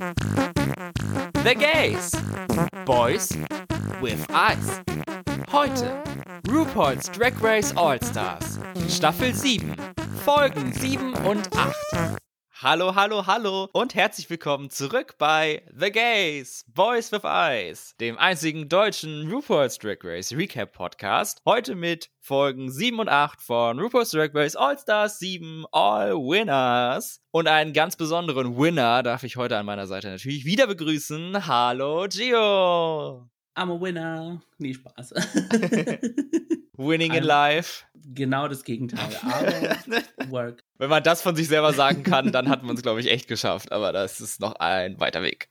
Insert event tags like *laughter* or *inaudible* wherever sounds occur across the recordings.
The Gays. Boys with Eyes. Heute RuPaul's Drag Race All-Stars. Staffel 7. Folgen 7 und 8. Hallo, hallo, hallo und herzlich willkommen zurück bei The Gays, Boys with Eyes, dem einzigen deutschen RuPaul's Drag Race Recap Podcast. Heute mit Folgen 7 und 8 von RuPaul's Drag Race All Stars 7 All Winners. Und einen ganz besonderen Winner darf ich heute an meiner Seite natürlich wieder begrüßen. Hallo, Gio! I'm a winner. Nee, Spaß. *laughs* Winning in life. Genau das Gegenteil. *laughs* Aber work. Wenn man das von sich selber sagen kann, dann hat man es, glaube ich, echt geschafft. Aber das ist noch ein weiter Weg.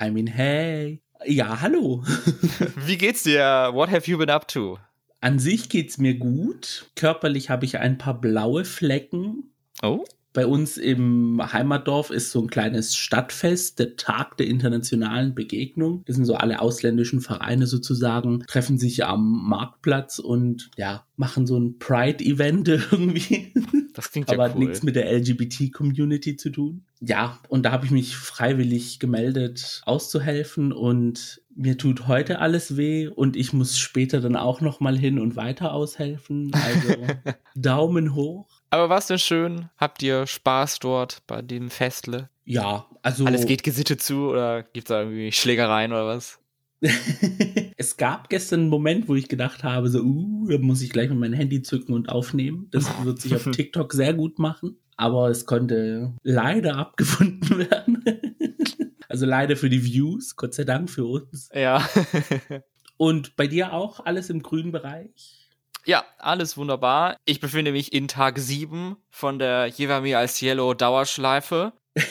I mean, hey. Ja, hallo. *laughs* Wie geht's dir? What have you been up to? An sich geht's mir gut. Körperlich habe ich ein paar blaue Flecken. Oh. Bei uns im Heimatdorf ist so ein kleines Stadtfest, der Tag der internationalen Begegnung. Das sind so alle ausländischen Vereine sozusagen, treffen sich am Marktplatz und ja, machen so ein Pride-Event *laughs* irgendwie. Das klingt ja Aber hat cool. nichts mit der LGBT-Community zu tun. Ja, und da habe ich mich freiwillig gemeldet, auszuhelfen und mir tut heute alles weh und ich muss später dann auch noch mal hin und weiter aushelfen. Also *laughs* Daumen hoch. Aber war's denn schön? Habt ihr Spaß dort bei dem Festle? Ja, also Alles geht gesittet zu oder gibt's da irgendwie Schlägereien oder was? *laughs* es gab gestern einen Moment, wo ich gedacht habe, so, uh, da muss ich gleich mal mein Handy zücken und aufnehmen. Das *laughs* wird sich auf TikTok sehr gut machen. Aber es konnte leider abgefunden *laughs* werden. also leider für die Views, Gott sei Dank für uns. Ja. Und bei dir auch alles im grünen Bereich? Ja, alles wunderbar. Ich befinde mich in Tag 7 von der Lleva Me al Cielo Dauerschleife. *laughs*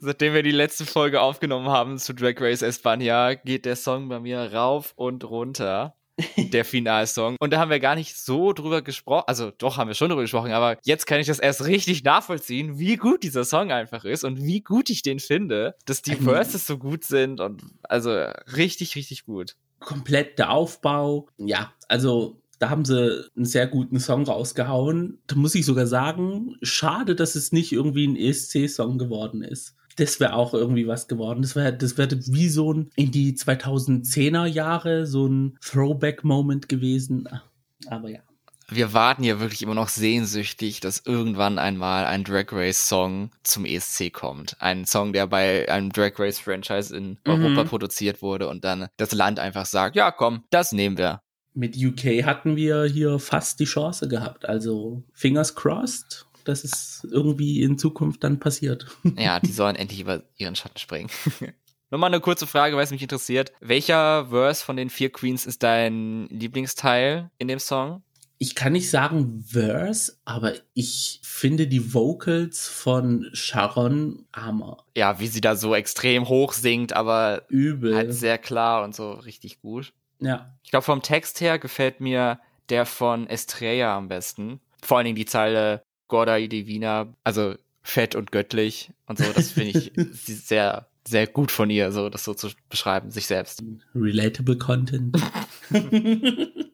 Seitdem wir die letzte Folge aufgenommen haben zu Drag Race España, geht der Song bei mir rauf und runter. *laughs* Der Finalsong. Und da haben wir gar nicht so drüber gesprochen. Also doch haben wir schon drüber gesprochen, aber jetzt kann ich das erst richtig nachvollziehen, wie gut dieser Song einfach ist und wie gut ich den finde, dass die. *laughs* Verses so gut sind und also richtig, richtig gut. Komplett der Aufbau. Ja, also da haben sie einen sehr guten Song rausgehauen. Da muss ich sogar sagen, schade, dass es nicht irgendwie ein ESC-Song geworden ist. Das wäre auch irgendwie was geworden. Das wäre das wäre wie so ein in die 2010er Jahre so ein Throwback-Moment gewesen. Aber ja. Wir warten ja wirklich immer noch sehnsüchtig, dass irgendwann einmal ein Drag Race Song zum ESC kommt. Ein Song, der bei einem Drag Race Franchise in Europa produziert wurde und dann das Land einfach sagt, ja komm, das nehmen wir. Mit UK hatten wir hier fast die Chance gehabt. Also fingers crossed, dass es irgendwie in Zukunft dann passiert. Ja, *laughs* die sollen endlich über ihren Schatten springen. *laughs* Nochmal eine kurze Frage, weil es mich interessiert. Welcher Verse von den vier Queens ist dein Lieblingsteil in dem Song? Ich kann nicht sagen Verse, aber ich finde die Vocals von Sharon Hammer Ja, wie sie da so extrem hoch singt, aber übel. halt sehr klar und so richtig gut. ja, Ich glaube, vom Text her gefällt mir der von Estrella am besten. Vor allen Dingen die Zeile Gorda y Divina, also fett und göttlich und so. Das finde ich *laughs* sehr, sehr gut von ihr, so das so zu beschreiben, sich selbst. relatable Content. *laughs*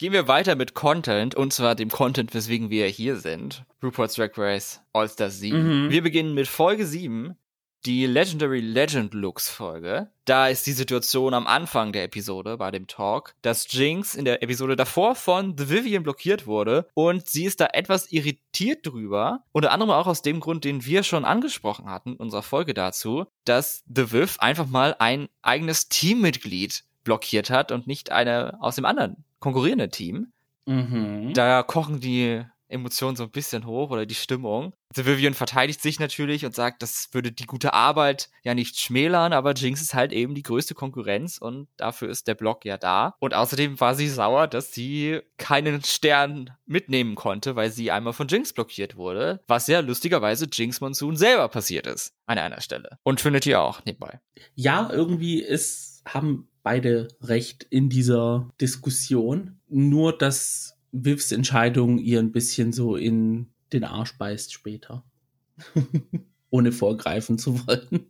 Gehen wir weiter mit Content, und zwar dem Content, weswegen wir hier sind. RuPaul's Drag Race All-Stars 7. Mhm. Wir beginnen mit Folge 7, die Legendary Legend Looks Folge. Da ist die Situation am Anfang der Episode bei dem Talk, dass Jinx in der Episode davor von The Vivian blockiert wurde und sie ist da etwas irritiert drüber. Unter anderem auch aus dem Grund, den wir schon angesprochen hatten in unserer Folge dazu, dass The Viv einfach mal ein eigenes Teammitglied blockiert hat und nicht eine aus dem anderen konkurrierenden Team. mhm. Da kochen die Emotionen so ein bisschen hoch oder die Stimmung. The Vivian verteidigt sich natürlich und sagt, das würde die gute Arbeit ja nicht schmälern, aber Jinx ist halt eben die größte Konkurrenz und dafür ist der Block ja da. Und außerdem war sie sauer, dass sie keinen Stern mitnehmen konnte, weil sie einmal von Jinx blockiert wurde, was ja lustigerweise Jinx Monsoon selber passiert ist an einer Stelle. Und findet ihr auch nebenbei. ja, irgendwie ist, haben beide recht in dieser Diskussion. Nur, dass Vivs Entscheidung ihr ein bisschen so in den Arsch beißt später. *laughs* Ohne vorgreifen zu wollen.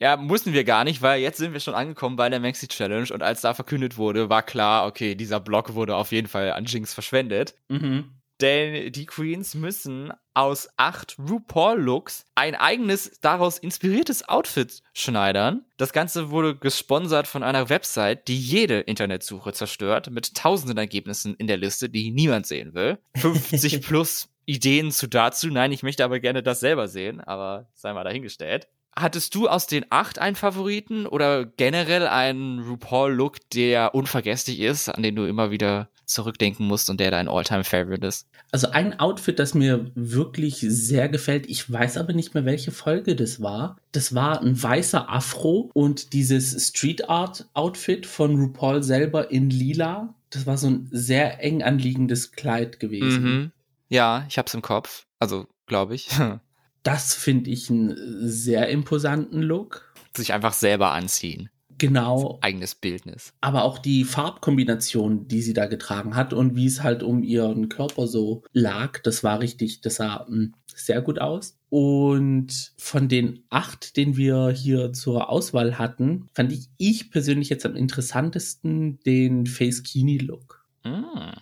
Ja, mussten wir gar nicht, weil jetzt sind wir schon angekommen bei der Maxi Challenge und als da verkündet wurde, war klar, okay, dieser Block wurde auf jeden Fall an Jinx verschwendet. Mhm. Denn die Queens müssen aus acht RuPaul-Looks ein eigenes, daraus inspiriertes Outfit schneidern. Das Ganze wurde gesponsert von einer Website, die jede Internetsuche zerstört, mit tausenden Ergebnissen in der Liste, die niemand sehen will. 50 *laughs* plus Ideen zu dazu. Nein, ich möchte aber gerne das selber sehen, aber sei mal dahingestellt. Hattest du aus den acht einen Favoriten oder generell einen RuPaul-Look, der unvergesslich ist, an den du immer wieder zurückdenken musst und der dein All-Time-Favorite ist? Also ein Outfit, das mir wirklich sehr gefällt, ich weiß aber nicht mehr, welche Folge das war. Das war ein weißer Afro und dieses Street Art Outfit von RuPaul selber in lila. Das war so ein sehr eng anliegendes Kleid gewesen. Mhm. Ja, ich hab's im Kopf. Also, glaube ich. *laughs* Das finde ich einen sehr imposanten Look. Sich einfach selber anziehen. Genau. Eigenes Bildnis. Aber auch die Farbkombination, die sie da getragen hat und wie es halt um ihren Körper so lag, das war richtig, das sah hm, sehr gut aus. Und von den acht, den wir hier zur Auswahl hatten, fand ich, ich persönlich jetzt am interessantesten den Face Kini Look. Mm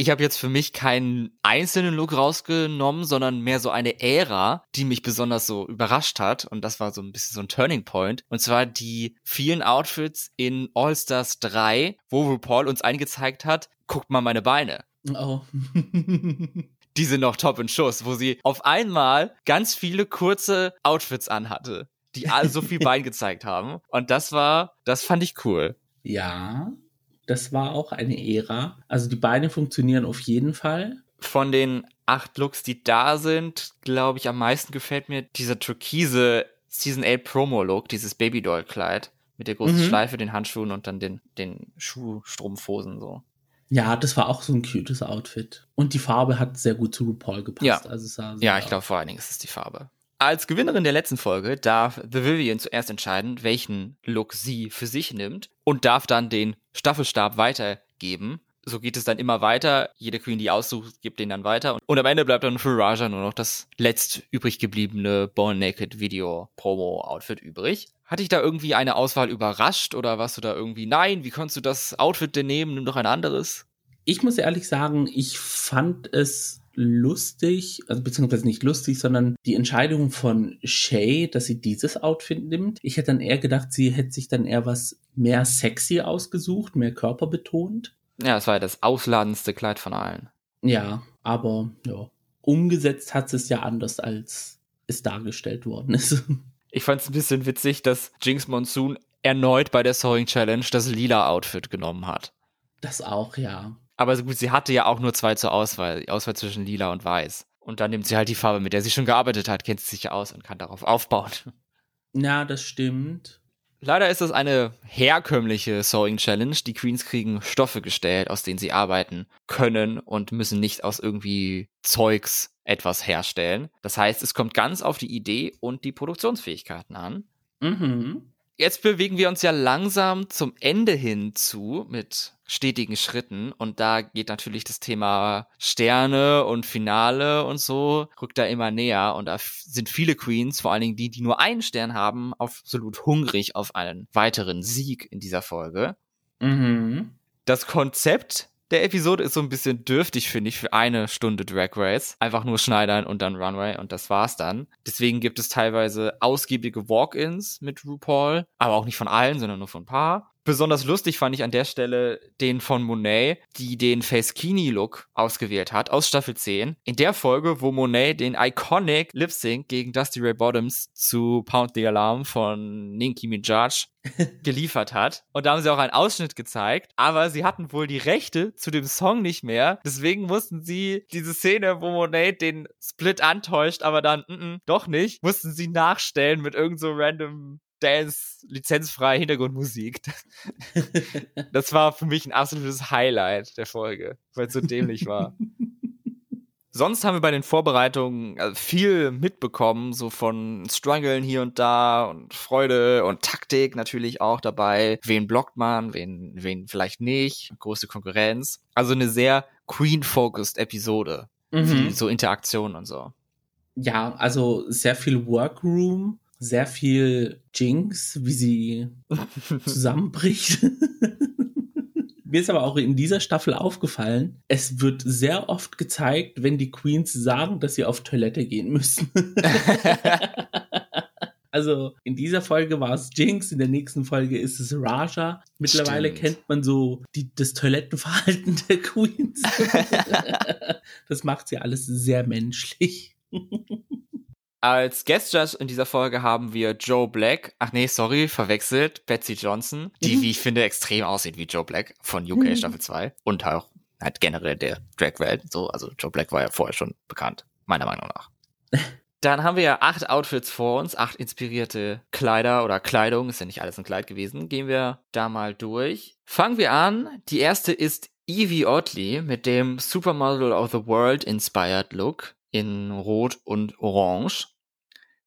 ich habe jetzt für mich keinen einzelnen Look rausgenommen, sondern mehr so eine Ära, die mich besonders so überrascht hat. Und das war so ein bisschen so ein Turning Point. Und zwar die vielen Outfits in All Stars 3, wo RuPaul uns eingezeigt hat, guckt mal meine Beine. Oh. *laughs* die sind noch top in Schuss, wo sie auf einmal ganz viele kurze Outfits anhatte, die alle so viel *laughs* Bein gezeigt haben. Und das war, das fand ich cool. Ja, das war auch eine Ära. Also die Beine funktionieren auf jeden Fall. Von den acht Looks, die da sind, glaube ich, am meisten gefällt mir dieser türkise Season 8 Promo-Look, dieses Babydoll-Kleid mit der großen mhm. Schleife, den Handschuhen und dann den, den Schuhstrumpfhosen so. Ja, das war auch so ein cutes Outfit. Und die Farbe hat sehr gut zu RuPaul gepasst. Ja, also ja ich glaube vor allen Dingen ist es die Farbe. Als Gewinnerin der letzten Folge darf The Vivian zuerst entscheiden, welchen Look sie für sich nimmt und darf dann den Staffelstab weitergeben. So geht es dann immer weiter. Jede Queen, die aussucht, gibt den dann weiter. Und am Ende bleibt dann für Raja nur noch das letzt übrig gebliebene Born Naked Video Promo Outfit übrig. Hat dich da irgendwie eine Auswahl überrascht oder warst du da irgendwie, nein, wie konntest du das Outfit denn nehmen? Nimm doch ein anderes. Ich muss ehrlich sagen, ich fand es lustig, also beziehungsweise nicht lustig, sondern die Entscheidung von Shay, dass sie dieses Outfit nimmt. Ich hätte dann eher gedacht, sie hätte sich dann eher was mehr sexy ausgesucht, mehr körperbetont. Ja, es war ja das ausladendste Kleid von allen. Ja, aber ja, umgesetzt hat es ja anders, als es dargestellt worden ist. *laughs* Ich fand es ein bisschen witzig, dass Jinx Monsoon erneut bei der Sewing Challenge das lila Outfit genommen hat. Das auch, ja. Aber gut, sie hatte ja auch nur zwei zur Auswahl, die Auswahl zwischen lila und weiß. Und dann nimmt sie halt die Farbe, mit der sie schon gearbeitet hat, kennt sie sich ja aus und kann darauf aufbauen. Ja, das stimmt. Leider ist das eine herkömmliche Sewing Challenge. Die Queens kriegen Stoffe gestellt, aus denen sie arbeiten können und müssen nicht aus irgendwie Zeugs etwas herstellen. Das heißt, es kommt ganz auf die Idee und die Produktionsfähigkeiten an. Mhm. Jetzt bewegen wir uns ja langsam zum Ende hin zu mit stetigen Schritten und da geht natürlich das Thema Sterne und Finale und so rückt da immer näher und da sind viele Queens, vor allen Dingen die, die nur einen Stern haben, absolut hungrig auf einen weiteren Sieg in dieser Folge. Mhm. Das Konzept der Episode ist so ein bisschen dürftig, finde ich, für eine Stunde Drag Race. Einfach nur schneidern und dann Runway und das war's dann. Deswegen gibt es teilweise ausgiebige Walk-ins mit RuPaul, aber auch nicht von allen, sondern nur von ein paar. Besonders lustig fand ich an der Stelle den von Monet, die den Face Kini Look ausgewählt hat aus Staffel 10. In der Folge, wo Monet den iconic Lip Sync gegen Dusty Ray Bottoms zu Pound the Alarm von Ninky Minaj *laughs* geliefert hat. Und da haben sie auch einen Ausschnitt gezeigt, aber sie hatten wohl die Rechte zu dem Song nicht mehr. Deswegen mussten sie diese Szene, wo Monet den Split antäuscht, aber dann mm -mm, doch nicht, mussten sie nachstellen mit irgend so random Dance lizenzfreie Hintergrundmusik. *laughs* Das war für mich ein absolutes Highlight der Folge, weil es so dämlich war. *laughs* Sonst haben wir bei den Vorbereitungen äh, viel mitbekommen, so von Struggeln hier und da und Freude und Taktik natürlich auch dabei. Wen blockt man, wen, wen vielleicht nicht, große Konkurrenz. Also eine sehr Queen-focused Episode. Mhm. So Interaktion und so. Ja, also sehr viel Workroom sehr viel Jinx, wie sie *laughs* zusammenbricht. *laughs* Mir ist aber auch in dieser Staffel aufgefallen, es wird sehr oft gezeigt, wenn die Queens sagen, dass sie auf Toilette gehen müssen. *laughs* Also in dieser Folge war es Jinx, in der nächsten Folge ist es Raja. Mittlerweile Stimmt. kennt man so die, das Toilettenverhalten der Queens. das macht sie alles sehr menschlich. Als Guest Judge in dieser Folge haben wir Joe Black. Ach nee, sorry, verwechselt. Betsy Johnson, die, Mhm. wie ich finde, extrem aussieht wie Joe Black von UK Mhm. Staffel 2 und auch halt generell der Drag-Welt. So, also Joe Black war ja vorher schon bekannt, meiner Meinung nach. *laughs* Dann haben wir ja acht Outfits vor uns, acht inspirierte Kleider oder Kleidung, ist ja nicht alles ein Kleid gewesen. Gehen wir da mal durch. Fangen wir an. Die erste ist Evie Oddly mit dem Supermodel of the World Inspired Look in Rot und Orange.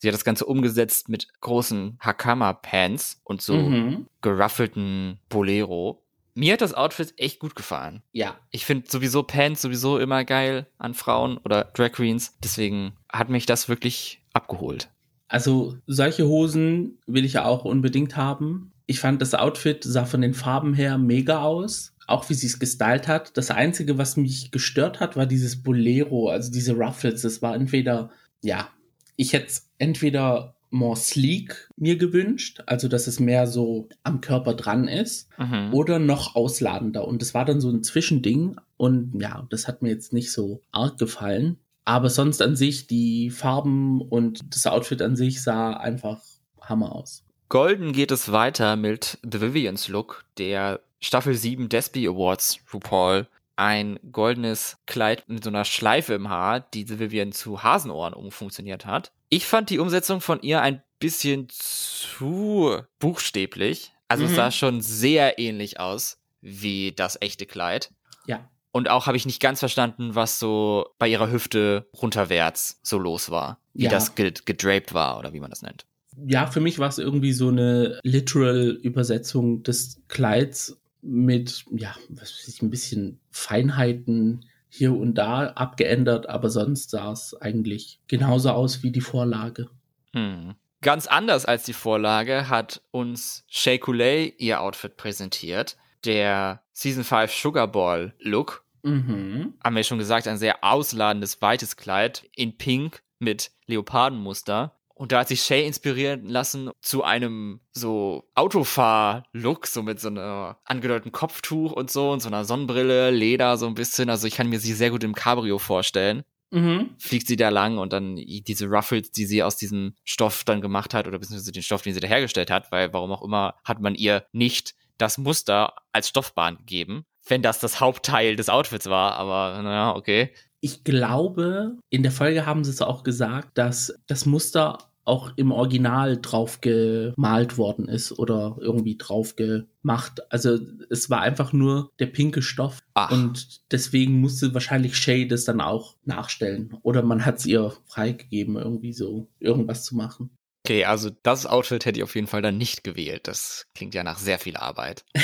Sie hat das Ganze umgesetzt mit großen Hakama-Pants und so Mhm. geruffelten Bolero. Mir hat das Outfit echt gut gefallen. Ja. Ich finde sowieso Pants sowieso immer geil an Frauen oder Drag Queens. Deswegen hat mich das wirklich abgeholt. Also solche Hosen will ich ja auch unbedingt haben. Ich fand das Outfit sah von den Farben her mega aus. Auch wie sie es gestylt hat. Das Einzige, was mich gestört hat, war dieses Bolero, also diese Ruffles. Das war entweder, ja, ich hätte es entweder more sleek mir gewünscht, also dass es mehr so am Körper dran ist, Mhm. oder noch ausladender. Und das war dann so ein Zwischending. Und ja, das hat mir jetzt nicht so arg gefallen. Aber sonst an sich, die Farben und das Outfit an sich sah einfach Hammer aus. Golden geht es weiter mit The Vivian's Look, der Staffel 7 Despi Awards RuPaul. Ein goldenes Kleid mit so einer Schleife im Haar, die Vivian zu Hasenohren umfunktioniert hat. Ich fand die Umsetzung von ihr ein bisschen zu buchstäblich. Also es Mhm. sah schon sehr ähnlich aus wie das echte Kleid. Ja. Und auch habe ich nicht ganz verstanden, was so bei ihrer Hüfte runterwärts so los war. Wie Ja. das ge gedraped war oder wie man das nennt. Ja, für mich war es irgendwie so eine literal Übersetzung des Kleids mit, ja, was weiß ich, ein bisschen Feinheiten hier und da abgeändert, aber sonst sah es eigentlich genauso aus wie die Vorlage. Hm. Ganz anders als die Vorlage hat uns Shea Coulee ihr Outfit präsentiert. Der Season 5 Sugar Ball Look. Mhm. Haben wir schon gesagt, ein sehr ausladendes, weites Kleid in Pink mit Leopardenmuster. Und da hat sich Shay inspirieren lassen zu einem so Autofahr-Look, so mit so einer angedeuteten Kopftuch und so und so einer Sonnenbrille, Leder so ein bisschen. Also ich kann mir sie sehr gut im Cabrio vorstellen. Mhm. Fliegt sie da lang und dann diese Ruffles, die sie aus diesem Stoff dann gemacht hat oder beziehungsweise den Stoff, den sie da hergestellt hat, weil warum auch immer hat man ihr nicht das Muster als Stoffbahn gegeben, wenn das das Hauptteil des Outfits war, aber naja, okay. Ich glaube, in der Folge haben sie es auch gesagt, dass das Muster auch im Original drauf gemalt worden ist oder irgendwie drauf gemacht. Also es war einfach nur der pinke Stoff Ach. und deswegen musste wahrscheinlich Shay das dann auch nachstellen. Oder man hat es ihr freigegeben, irgendwie so irgendwas zu machen. Okay, also das Outfit hätte ich auf jeden Fall dann nicht gewählt. Das klingt ja nach sehr viel Arbeit. *laughs*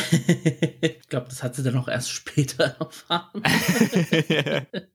ich glaube, das hat sie dann auch erst später *laughs* erfahren. *laughs*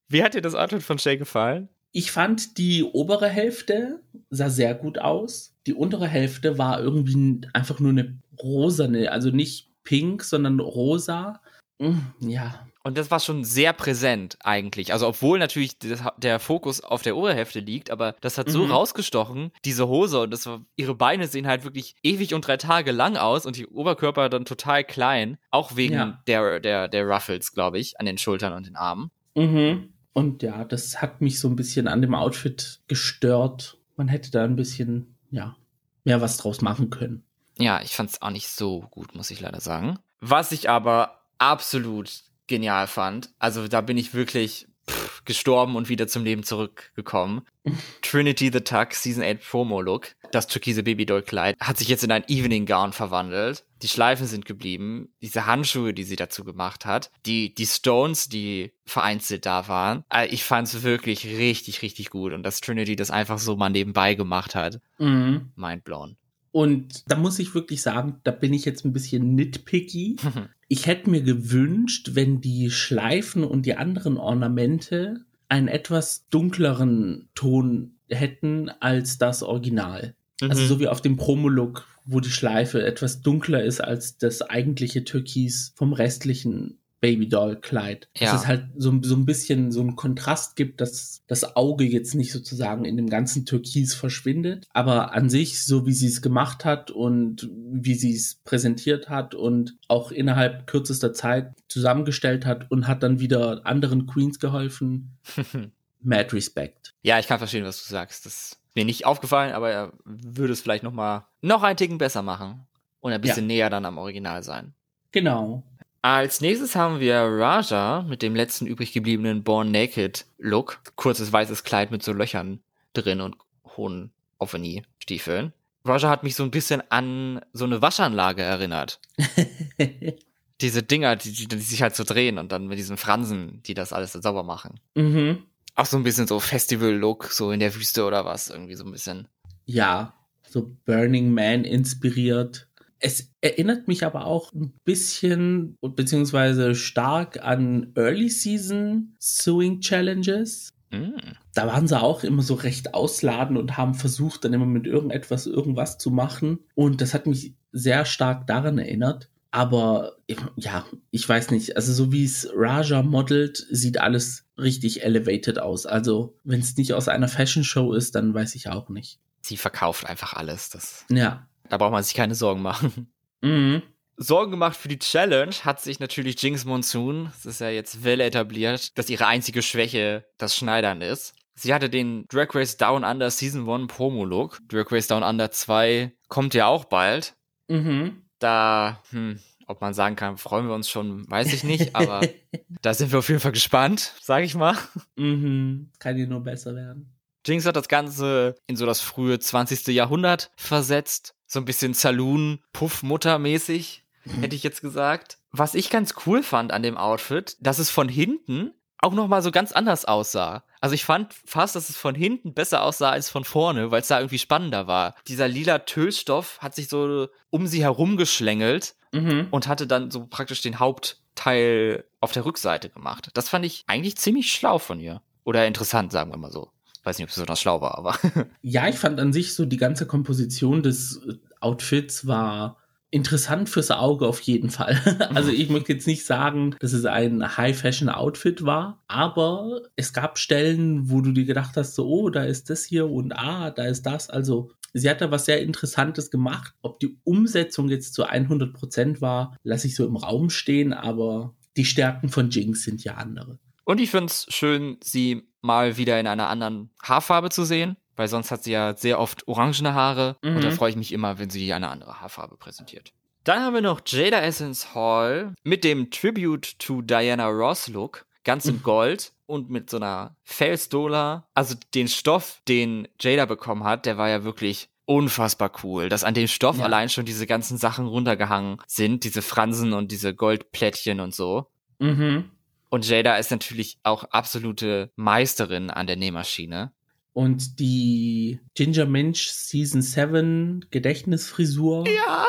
Wie hat dir das Outfit von Shay gefallen? Ich fand die obere Hälfte sah sehr gut aus. Die untere Hälfte war irgendwie einfach nur eine rosane, also nicht pink, sondern rosa. Mm, Ja, Und das war schon sehr präsent eigentlich. Also obwohl natürlich das, der Fokus auf der Oberhälfte liegt, aber das hat so Mhm. rausgestochen, diese Hose und das war, ihre Beine sehen halt wirklich ewig und drei Tage lang aus und die Oberkörper dann total klein. Auch wegen Ja. der, der, der Ruffles, glaube ich, an den Schultern und den Armen. Mhm. Und ja, das hat mich so ein bisschen an dem Outfit gestört. Man hätte da ein bisschen, ja, mehr was draus machen können. Ja, ich fand es auch nicht so gut, muss ich leider sagen. Was ich aber absolut genial fand, also da bin ich wirklich pff, gestorben und wieder zum Leben zurückgekommen. *laughs* Trinity the Tuck Season 8 Promo Look, das türkise Babydoll-Kleid, hat sich jetzt in ein Evening Gown verwandelt. Die Schleifen sind geblieben, diese Handschuhe, die sie dazu gemacht hat, die, die Stones, die vereinzelt da waren. Äh, Ich fand es wirklich richtig, richtig gut und dass Trinity das einfach so mal nebenbei gemacht hat. Mhm. Mindblown. Und da muss ich wirklich sagen, da bin ich jetzt ein bisschen nitpicky. *laughs* Ich hätte mir gewünscht, wenn die Schleifen und die anderen Ornamente einen etwas dunkleren Ton hätten als das Original. Also mhm. Also so wie auf dem Promolook, wo die Schleife etwas dunkler ist als das eigentliche Türkis vom restlichen Babydoll-Kleid. Ja. Dass es halt so, so ein bisschen so einen Kontrast gibt, dass das Auge jetzt nicht sozusagen in dem ganzen Türkis verschwindet. Aber an sich, so wie sie es gemacht hat und wie sie es präsentiert hat und auch innerhalb kürzester Zeit zusammengestellt hat und hat dann wieder anderen Queens geholfen. *laughs* Mad Respect. Ja, ich kann verstehen, was du sagst. Das ist mir nicht aufgefallen, aber er würde es vielleicht noch mal noch einen Ticken besser machen und ein bisschen ja. näher dann am Original sein. Genau. Als nächstes haben wir Raja mit dem letzten übrig gebliebenen Born Naked Look. Kurzes weißes Kleid mit so Löchern drin und hohen Offeni-Stiefeln. Raja hat mich so ein bisschen an so eine Waschanlage erinnert. *laughs* Diese Dinger, die, die, die, sich halt so drehen und dann mit diesen Fransen, die das alles so sauber machen. Mhm. Auch so ein bisschen so Festival-Look, so in der Wüste oder was, irgendwie so ein bisschen. Ja, so Burning Man inspiriert. Es erinnert mich aber auch ein bisschen beziehungsweise stark an Early Season Sewing Challenges. Mm. Da waren sie auch immer so recht ausladend und haben versucht, dann immer mit irgendetwas irgendwas zu machen. Und das hat mich sehr stark daran erinnert. Aber ja, ich weiß nicht. Also so wie es Raja modelt, sieht alles richtig elevated aus. Also wenn es nicht aus einer Fashion Show ist, dann weiß ich auch nicht. Sie verkauft einfach alles. Das ja. Da braucht man sich keine Sorgen machen. Mhm. Sorgen gemacht für die Challenge hat sich natürlich Jinx Monsoon, das ist ja jetzt well etabliert, dass ihre einzige Schwäche das Schneidern ist. Sie hatte den Drag Race Down Under Season 1 Promo-Look. Drag Race Down Under 2 kommt ja auch bald. Mhm. Da, hm, ob man sagen kann, freuen wir uns schon, weiß ich nicht, aber *laughs* da sind wir auf jeden Fall gespannt, sag ich mal. Mhm. Kann hier nur besser werden. Jinx hat das Ganze in so das frühe 20. Jahrhundert versetzt. So ein bisschen Saloon-Puff-Mutter-mäßig, mhm. hätte ich jetzt gesagt. Was ich ganz cool fand an dem Outfit, dass es von hinten auch nochmal so ganz anders aussah. Also ich fand fast, dass es von hinten besser aussah als von vorne, weil es da irgendwie spannender war. Dieser lila Tüllstoff hat sich so um sie herum geschlängelt mhm. und hatte dann so praktisch den Hauptteil auf der Rückseite gemacht. Das fand ich eigentlich ziemlich schlau von ihr. Oder interessant, sagen wir mal so. Weiß nicht, ob es besonders schlau war, aber. *laughs* ja, ich fand an sich so die ganze Komposition des äh, Outfits war interessant fürs Auge auf jeden Fall. *laughs* also ich möchte jetzt nicht sagen, dass es ein High-Fashion-Outfit war, aber es gab Stellen, wo du dir gedacht hast, so, oh, da ist das hier und ah, da ist das. Also sie hat da was sehr Interessantes gemacht. Ob die Umsetzung jetzt zu 100 Prozent war, lasse ich so im Raum stehen, aber die Stärken von Jinx sind ja andere. Und ich finde es schön, sie mal wieder in einer anderen Haarfarbe zu sehen, weil sonst hat sie ja sehr oft orangene Haare mhm. und da mhm. freue ich mich immer, wenn sie eine andere Haarfarbe präsentiert. Dann haben wir noch Jada Essence Hall mit dem Tribute to Diana Ross Look, ganz in mhm. Gold und mit so einer Felsdola. Also den Stoff, den Jada bekommen hat, der war ja wirklich unfassbar cool, dass an dem Stoff ja. allein schon diese ganzen Sachen runtergehangen sind, diese Fransen und diese Goldplättchen und so. Mhm. Und Jada ist natürlich auch absolute Meisterin an der Nähmaschine. Und die Ginger Minch Season 7 Gedächtnisfrisur ja.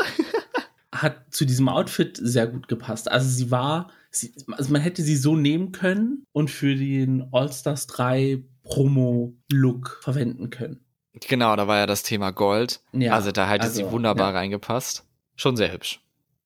*laughs* hat zu diesem Outfit sehr gut gepasst. Also sie war, sie, also man hätte sie so nehmen können und für den All-Stars 3 Promo-Look verwenden können. Genau, da war ja das Thema Gold. Ja, also da hätte also, sie wunderbar ja. reingepasst. Schon sehr hübsch.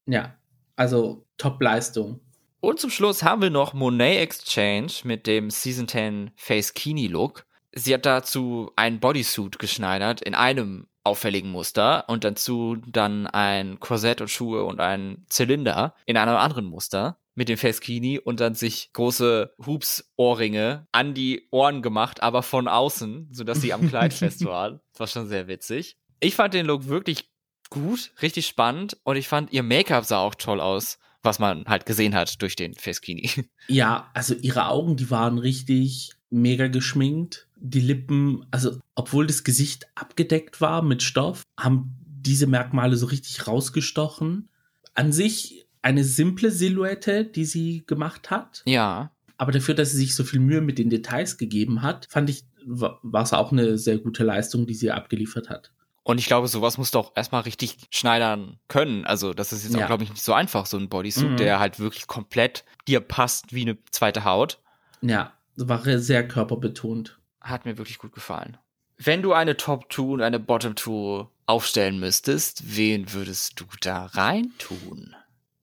Ja, also Top-Leistung. Und zum Schluss haben wir noch Monet Exchange mit dem Season 10 Face Kini Look. Sie hat dazu ein Bodysuit geschneidert in einem auffälligen Muster und dazu dann ein Korsett und Schuhe und ein Zylinder in einem anderen Muster mit dem Face Kini und dann sich große Hubs-Ohrringe an die Ohren gemacht, aber von außen, sodass sie am Kleid *laughs* fest waren. Das war schon sehr witzig. Ich fand den Look wirklich gut, richtig spannend und ich fand ihr Make-up sah auch toll aus was man halt gesehen hat durch den Feskini. *laughs* Ja, also ihre Augen, die waren richtig mega geschminkt. Die Lippen, also obwohl das Gesicht abgedeckt war mit Stoff, haben diese Merkmale so richtig rausgestochen. An sich eine simple Silhouette, die sie gemacht hat. Ja. Aber dafür, dass sie sich so viel Mühe mit den Details gegeben hat, fand ich, war es auch eine sehr gute Leistung, die sie abgeliefert hat. Und ich glaube, sowas musst du auch erstmal richtig schneidern können. Also, das ist jetzt ja. auch, glaube ich, nicht so einfach, so ein Bodysuit, mhm. der halt wirklich komplett dir passt wie eine zweite Haut. Ja, war sehr körperbetont. Hat mir wirklich gut gefallen. Wenn du eine Top 2 und eine Bottom 2 aufstellen müsstest, wen würdest du da reintun?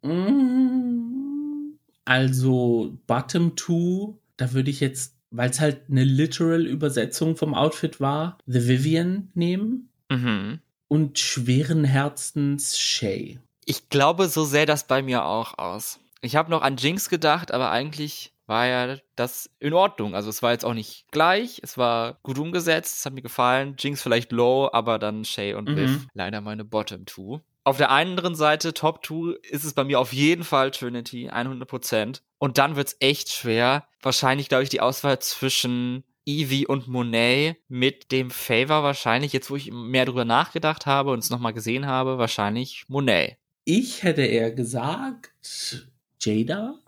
Mm, also Bottom 2, da würde ich jetzt, weil es halt eine literal Übersetzung vom Outfit war, The Vivian nehmen. Mhm. Und schweren Herzens Shay. Ich glaube, so sähe das bei mir auch aus. Ich habe noch an Jinx gedacht, aber eigentlich war ja das in Ordnung. Also es war jetzt auch nicht gleich, es war gut umgesetzt, es hat mir gefallen. Jinx vielleicht low, aber dann Shay und Liv Mhm. leider meine Bottom Two. Auf der anderen Seite, Top 2, ist es bei mir auf jeden Fall Trinity, 100%. Und dann wird's echt schwer. Wahrscheinlich, glaube ich, die Auswahl zwischen Evie und Monet mit dem Favor wahrscheinlich, jetzt wo ich mehr drüber nachgedacht habe und es nochmal gesehen habe, wahrscheinlich Monet. Ich hätte eher gesagt Jada.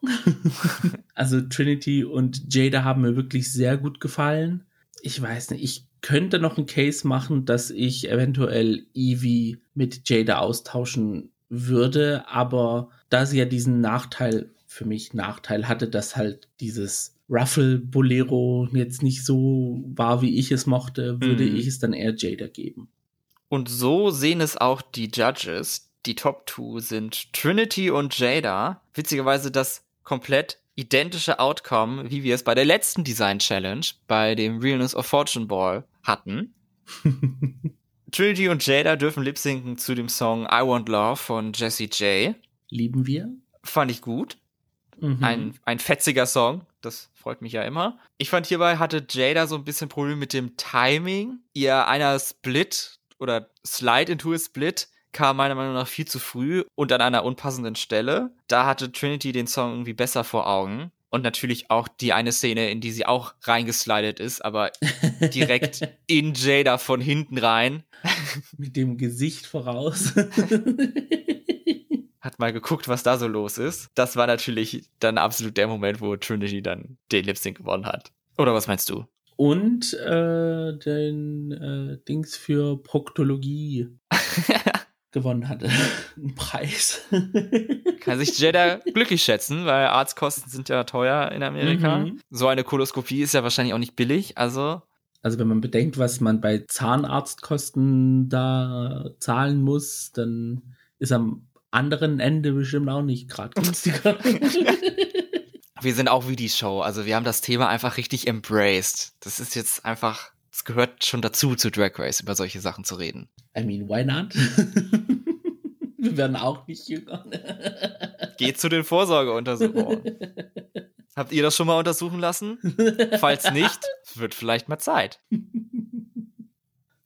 *laughs* also Trinity und Jada haben mir wirklich sehr gut gefallen. Ich weiß nicht, ich könnte noch einen Case machen, dass ich eventuell Evie mit Jada austauschen würde, aber da sie ja diesen Nachteil, für mich Nachteil hatte, dass halt dieses Ruffle Bolero jetzt nicht so war, wie ich es mochte, würde Mhm. ich es dann eher Jada geben. Und so sehen es auch die Judges. Die Top 2 sind Trinity und Jada. Witzigerweise das komplett identische Outcome, wie wir es bei der letzten Design Challenge, bei dem Realness of Fortune Ball hatten. *laughs* Trinity und Jada dürfen lip-sinken zu dem Song I Want Love von Jesse J. Lieben wir? Fand ich gut. Mhm. Ein, ein fetziger Song. Das freut mich ja immer. Ich fand hierbei hatte Jada so ein bisschen Probleme mit dem Timing. Ihr einer Split oder Slide into a Split kam meiner Meinung nach viel zu früh und an einer unpassenden Stelle. Da hatte Trinity den Song irgendwie besser vor Augen. Und natürlich auch die eine Szene, in die sie auch reingeslidet ist, aber *laughs* direkt in Jada von hinten rein. Mit dem Gesicht voraus. *laughs* Mal geguckt, was da so los ist. Das war natürlich dann absolut der Moment, wo Trinity dann den Lip Sync gewonnen hat. Oder was meinst du? Und äh, den äh, Dings für Proktologie *laughs* gewonnen hatte. Ein Preis. *laughs* Kann sich Jada glücklich schätzen, weil Arztkosten sind ja teuer in Amerika. Mhm. So eine Koloskopie ist ja wahrscheinlich auch nicht billig. Also, Also wenn man bedenkt, was man bei Zahnarztkosten da zahlen muss, dann ist am anderen Ende bestimmt auch nicht gerade günstiger. *laughs* wir sind auch wie die Show. Also, wir haben das Thema einfach richtig embraced. Das ist jetzt einfach, es gehört schon dazu, zu Drag Race über solche Sachen zu reden. I mean, why not? *laughs* Wir werden auch nicht jünger. Geht zu den Vorsorgeuntersuchungen. Habt ihr das schon mal untersuchen lassen? Falls nicht, wird vielleicht mal Zeit.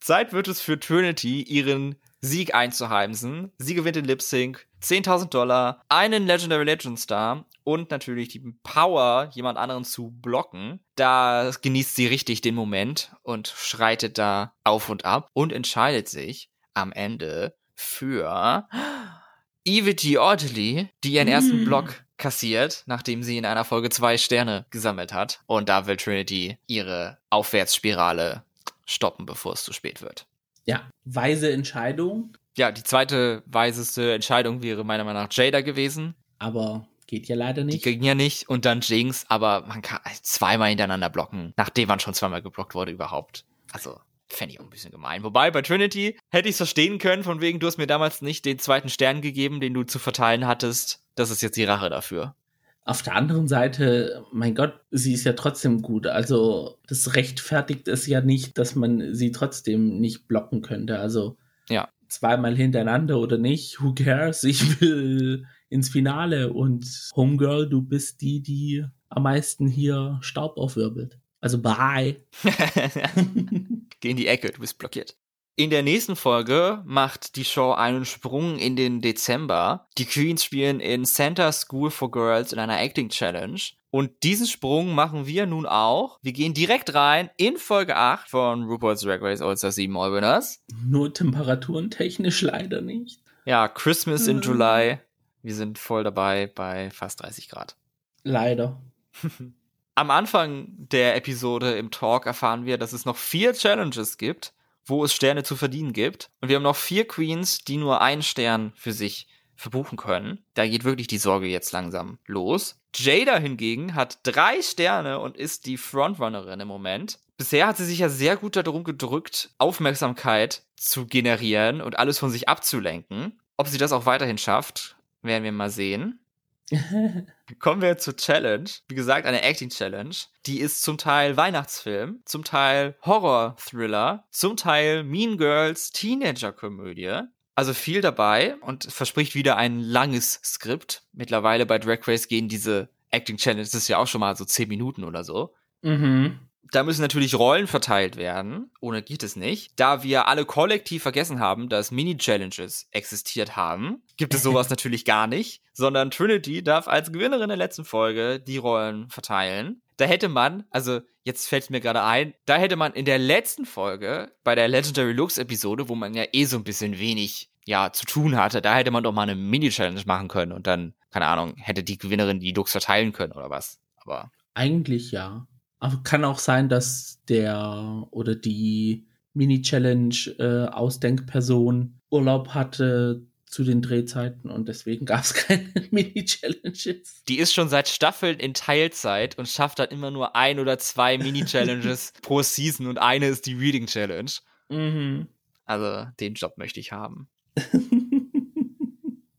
Zeit wird es für Trinity, ihren Sieg einzuheimsen. Sie gewinnt den Lip Sync, 10.000 Dollar, einen Legendary Legend Star und natürlich die Power, jemand anderen zu blocken. Da genießt sie richtig den Moment und schreitet da auf und ab und entscheidet sich am Ende für Evie Orderly, die ihren ersten Mm. Block kassiert, nachdem sie in einer Folge zwei Sterne gesammelt hat. Und da will Trinity ihre Aufwärtsspirale stoppen, bevor es zu spät wird. Ja, weise Entscheidung, Ja, die zweite weiseste Entscheidung wäre meiner Meinung nach Jada gewesen. aber geht ja leider Die nicht. ging ja nicht. Und dann Jinx, aber man kann zweimal hintereinander blocken, nachdem man schon zweimal geblockt wurde überhaupt. Also, fände ich auch ein bisschen gemein. Wobei, bei Trinity hätte ich es verstehen können, von wegen, du hast mir damals nicht den zweiten Stern gegeben, den du zu verteilen hattest. Das ist jetzt die Rache dafür. Auf der anderen Seite, mein Gott, sie ist ja trotzdem gut. Also das rechtfertigt es ja nicht, dass man sie trotzdem nicht blocken könnte. Also Ja. zweimal hintereinander oder nicht, who cares? Ich will ins Finale und Homegirl, du bist die, die am meisten hier Staub aufwirbelt. Also bye. *laughs* Geh in die Ecke, du bist blockiert. In der nächsten Folge macht die Show einen Sprung in den Dezember. Die Queens spielen in Santa School for Girls in einer Acting Challenge. Und diesen Sprung machen wir nun auch. Wir gehen direkt rein in Folge 8 von RuPaul's Drag Race All Star 7 All Winners. Nur temperaturen technisch leider nicht. Ja, Christmas in Mhm. July. Wir sind voll dabei bei fast 30 Grad. Leider. *laughs* Am Anfang der Episode im Talk erfahren wir, dass es noch vier Challenges gibt, wo es Sterne zu verdienen gibt. Und wir haben noch vier Queens, die nur einen Stern für sich verbuchen können. Da geht wirklich die Sorge jetzt langsam los. Jada hingegen hat drei Sterne und ist die Frontrunnerin im Moment. bisher hat sie sich ja sehr gut darum gedrückt, Aufmerksamkeit zu generieren und alles von sich abzulenken. Ob sie das auch weiterhin schafft, werden wir mal sehen. Kommen wir zur Challenge. Wie gesagt, eine Acting Challenge. Die ist zum Teil Weihnachtsfilm, zum Teil Horror-Thriller, zum Teil Mean Girls Teenager-Komödie. Also viel dabei und verspricht wieder ein langes Skript. Mittlerweile bei Drag Race gehen diese Acting Challenges ja auch schon mal so 10 Minuten oder so. Mhm. Da müssen natürlich Rollen verteilt werden. Ohne geht es nicht. Da wir alle kollektiv vergessen haben, dass Mini-Challenges existiert haben, gibt es sowas *laughs* natürlich gar nicht, sondern Trinity darf als Gewinnerin der letzten Folge die Rollen verteilen. Da hätte man, also jetzt fällt es mir gerade ein, da hätte man in der letzten Folge, bei der Legendary Looks Episode, wo man ja eh so ein bisschen wenig ja, zu tun hatte, da hätte man doch mal eine Mini-Challenge machen können und dann, keine Ahnung, hätte die Gewinnerin die Looks verteilen können oder was. Aber. Eigentlich ja. Aber kann auch sein, dass der oder die Mini-Challenge-Ausdenkperson äh, Urlaub hatte zu den Drehzeiten und deswegen *laughs* gab es keine Mini-Challenges. Die ist schon seit Staffeln in Teilzeit und schafft dann immer nur ein oder zwei Mini-Challenges *laughs* pro Season und eine ist die Reading Challenge. Mhm. Also den Job möchte ich haben. *laughs*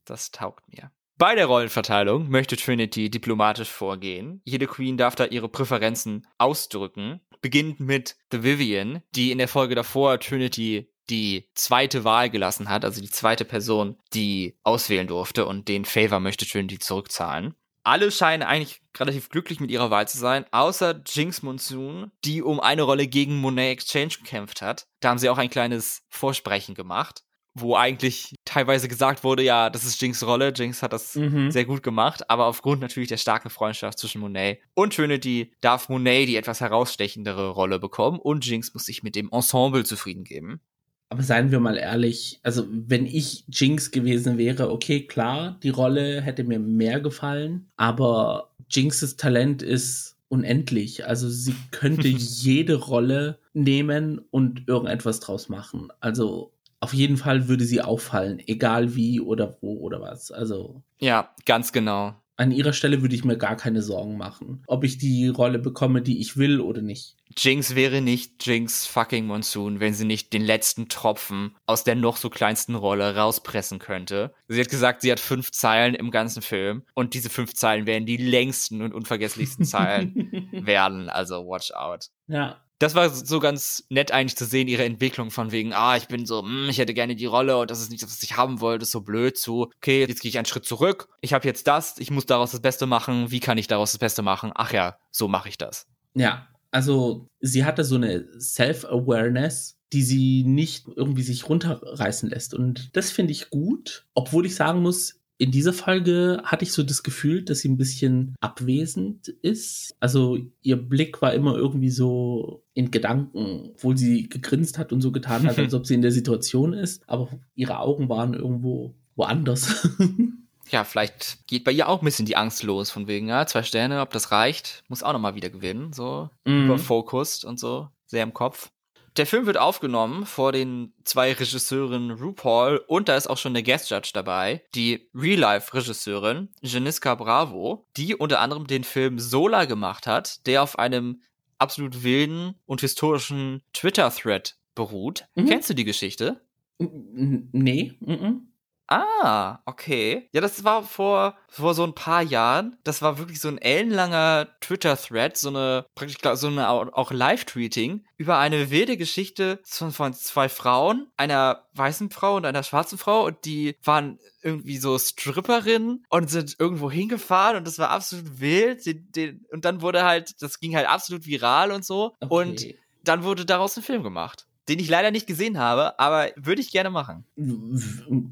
das taugt mir. Bei der Rollenverteilung möchte Trinity diplomatisch vorgehen. Jede Queen darf da ihre Präferenzen ausdrücken. Beginnt mit The Vivian, die in der Folge davor Trinity die zweite Wahl gelassen hat, also die zweite Person, die auswählen durfte und den Favor möchte Trinity zurückzahlen. Alle scheinen eigentlich relativ glücklich mit ihrer Wahl zu sein, außer Jinx Monsoon, die um eine Rolle gegen Monet Exchange gekämpft hat. Da haben sie auch ein kleines Vorsprechen gemacht wo eigentlich teilweise gesagt wurde, ja, das ist Jinx Rolle. Jinx hat das mhm. sehr gut gemacht, aber aufgrund natürlich der starken Freundschaft zwischen Monet und Trinity darf Monet die etwas herausstechendere Rolle bekommen und Jinx muss sich mit dem Ensemble zufrieden geben. Aber seien wir mal ehrlich, also wenn ich Jinx gewesen wäre, okay, klar, die Rolle hätte mir mehr gefallen, aber Jinxes Talent ist unendlich. Also sie könnte *laughs* jede Rolle nehmen und irgendetwas draus machen. Also auf jeden Fall würde sie auffallen, egal wie oder wo oder was. Also. Ja, ganz genau. An ihrer Stelle würde ich mir gar keine Sorgen machen, ob ich die Rolle bekomme, die ich will oder nicht. Jinx wäre nicht Jinx fucking Monsoon, wenn sie nicht den letzten Tropfen aus der noch so kleinsten Rolle rauspressen könnte. Sie hat gesagt, sie hat fünf Zeilen im ganzen Film und diese fünf Zeilen werden die längsten und unvergesslichsten Zeilen *laughs* werden. Also watch out. Ja, das war so ganz nett eigentlich zu sehen, ihre Entwicklung von wegen, ah, ich bin so, mm, ich hätte gerne die Rolle und das ist nicht das, was ich haben wollte, so blöd zu, okay, jetzt gehe ich einen Schritt zurück, ich habe jetzt das, ich muss daraus das Beste machen, wie kann ich daraus das Beste machen? Ach ja, so mache ich das. Ja, also sie hatte so eine Self-Awareness, die sie nicht irgendwie sich runterreißen lässt und das finde ich gut, obwohl ich sagen muss, in dieser Folge hatte ich so das Gefühl, dass sie ein bisschen abwesend ist. Also ihr Blick war immer irgendwie so in Gedanken, obwohl sie gegrinst hat und so getan hat, als *laughs* ob sie in der Situation ist. Aber ihre Augen waren irgendwo woanders. *laughs* ja, vielleicht geht bei ihr auch ein bisschen die Angst los, von wegen, ja, zwei Sterne, ob das reicht, muss auch nochmal wieder gewinnen, so mhm. überfokust und so, sehr im Kopf. Der Film wird aufgenommen vor den zwei Regisseuren RuPaul und da ist auch schon der Guest Judge dabei, die Real-Life-Regisseurin Janiska Bravo, die unter anderem den Film Sola gemacht hat, der auf einem absolut wilden und historischen Twitter-Thread beruht. Mhm. Kennst du die Geschichte? Nee. Mhm. Ah, okay. Ja, das war vor, vor so ein paar Jahren. Das war wirklich so ein ellenlanger Twitter-Thread, so eine, praktisch so eine auch Live-Tweeting über eine wilde Geschichte von, von zwei Frauen, einer weißen Frau und einer schwarzen Frau und die waren irgendwie so Stripperinnen und sind irgendwo hingefahren und das war absolut wild. Die, die, und dann wurde halt, das ging halt absolut viral und so. Okay. Und dann wurde daraus ein Film gemacht den ich leider nicht gesehen habe, aber würde ich gerne machen.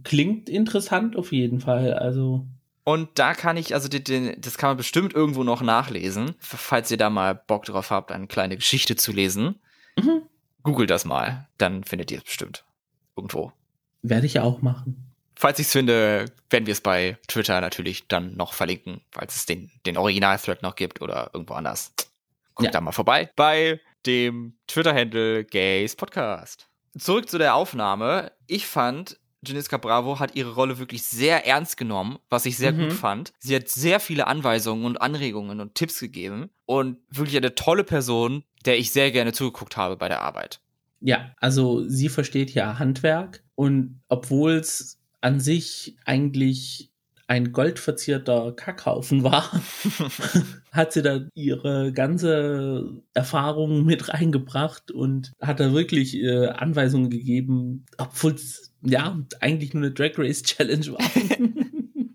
Klingt interessant auf jeden Fall, also. Und da kann ich, also den, das kann man bestimmt irgendwo noch nachlesen, falls ihr da mal Bock drauf habt, eine kleine Geschichte zu lesen. Mhm. Googelt das mal, dann findet ihr es bestimmt irgendwo. Werde ich auch machen. Falls ich es finde, werden wir es bei Twitter natürlich dann noch verlinken, falls es den, den Original-Thread noch gibt oder irgendwo anders. Guckt ja. da mal vorbei bei dem Twitter-Handle Gays Podcast. Zurück zu der Aufnahme. Ich fand, Janiska Bravo hat ihre Rolle wirklich sehr ernst genommen, was ich sehr mhm. gut fand. Sie hat sehr viele Anweisungen und Anregungen und Tipps gegeben und wirklich eine tolle Person, der ich sehr gerne zugeguckt habe bei der Arbeit. Ja, also sie versteht ja Handwerk und obwohl es an sich eigentlich ein goldverzierter Kackhaufen war, *laughs* *laughs* hat sie da ihre ganze Erfahrung mit reingebracht und hat da wirklich äh, Anweisungen gegeben, obwohl es ja eigentlich nur eine Drag Race Challenge war. *laughs*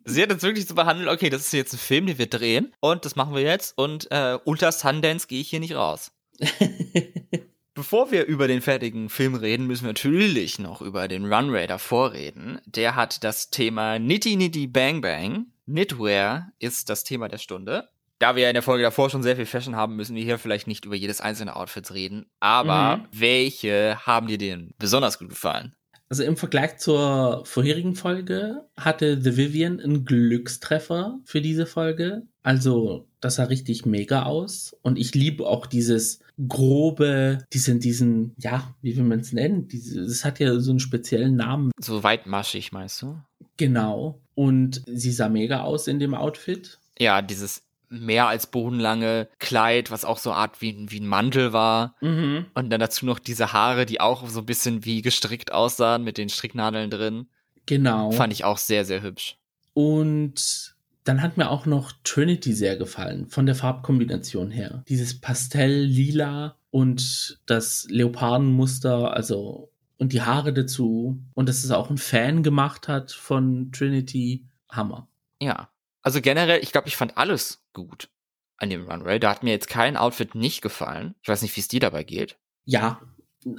Sie hat uns wirklich so behandelt, okay, das ist jetzt ein Film, den wir drehen und das machen wir jetzt und äh, unter Sundance gehe ich hier nicht raus. *laughs* Bevor wir über den fertigen Film reden, müssen wir natürlich noch über den Runway davor reden. Der hat das Thema Nitty Nitty Bang Bang. Knitwear ist das Thema der Stunde. Da wir in der Folge davor schon sehr viel Fashion haben, müssen wir hier vielleicht nicht über jedes einzelne Outfit reden. Aber mhm. welche haben dir denn besonders gut gefallen? Also im Vergleich zur vorherigen Folge hatte The Vivian einen Glückstreffer für diese Folge. Also das sah richtig mega aus. Und ich liebe auch dieses grobe, diesen, diesen, ja, wie will man es nennen? Es hat ja so einen speziellen Namen. So weitmaschig, meinst du? Genau. Und sie sah mega aus in dem Outfit. Ja, dieses mehr als bodenlange Kleid, was auch so eine Art wie, wie ein Mantel war. Mhm. Und dann dazu noch diese Haare, die auch so ein bisschen wie gestrickt aussahen mit den Stricknadeln drin. Genau. Fand ich auch sehr, sehr hübsch. Und dann hat mir auch noch Trinity sehr gefallen, von der Farbkombination her. Dieses Pastell-Lila und das Leopardenmuster, also und die Haare dazu. Und dass es auch ein Fan gemacht hat von Trinity. Hammer. Ja. Also generell, ich glaube, ich fand alles gut an dem Runway. Da hat mir jetzt kein Outfit nicht gefallen. Ich weiß nicht, wie es dir dabei geht. Ja,